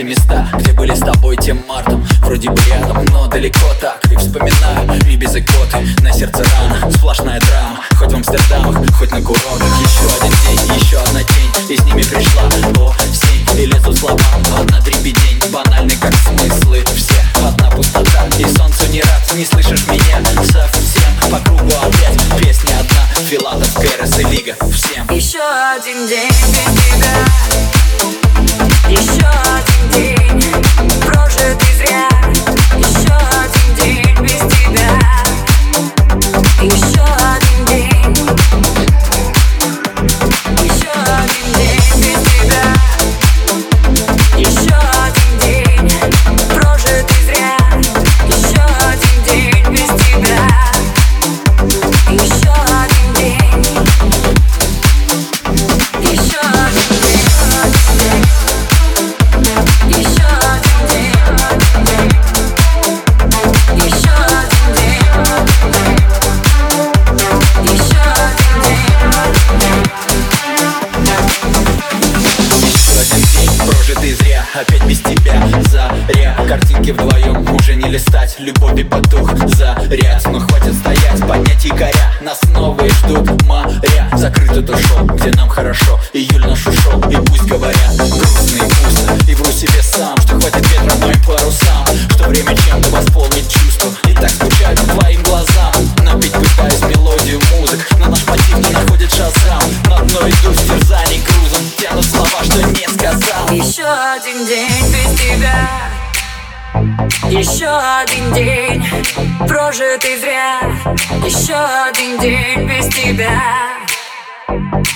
те места, где были с тобой тем мартом. Вроде бы рядом, но далеко так. И вспоминаю и без икоты. На сердце рана, сплошная драма. Хоть в Амстердамах, хоть на курортах. Еще один день, еще одна тень. И с ними пришла осень. И лезут слова одна дребедень. Банальный как смыслы все. Одна пустота и солнцу не рад. Не слышишь меня совсем. По кругу опять песня одна. Филатов, Кэрос и Лига всем. Еще один день без тебя Опять без тебя. Заря Картинки вдвоем уже не листать. Любовь и потух заряд Но хватит стоять, поднять якоря. Нас новые ждут моря. Закрыт это шоу, где нам хорошо. Июль наш ушел, и пусть говорят. Грустно и пусто, и вру себе сам Что хватит ветра моим парусам Что время чем-то восполнить чувства. И так скучаю по твоим глазам. Напить пытаюсь мелодию музык. Но наш мотив не находит шазам. На дно иду с терзаний грузом Тянут слова, Еще один день без тебя. Еще один день прожитый зря. Еще один день без тебя.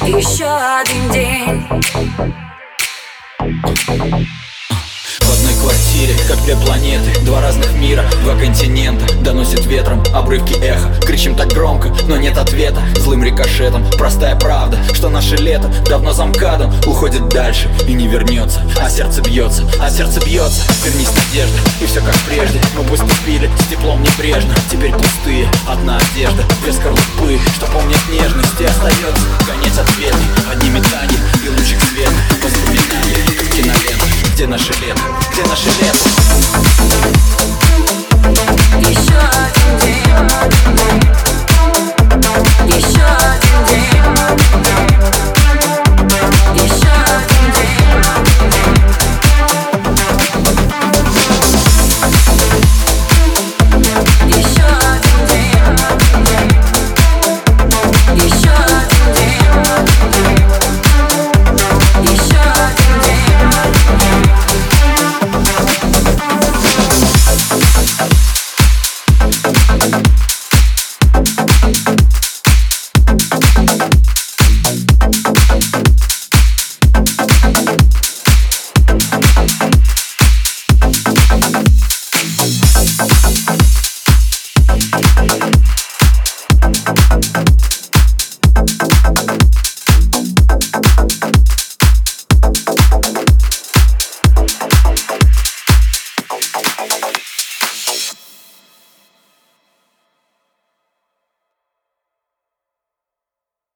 Еще один день. В одной квартире, как две планеты Два разных мира, континента Доносит ветром обрывки эхо Кричим так громко, но нет ответа. Злым рикошетом простая правда Что наше лето давно за Уходит дальше и не вернется. А сердце бьется, а сердце бьется. Вернись надежда, и все как прежде. Мы поступили с теплом небрежно. Теперь пустые, одна одежда Две скорлупы, что помнят нежности Остается конец ответный Одни метания и лучик света Воспоминания, кинолента Где наше лето?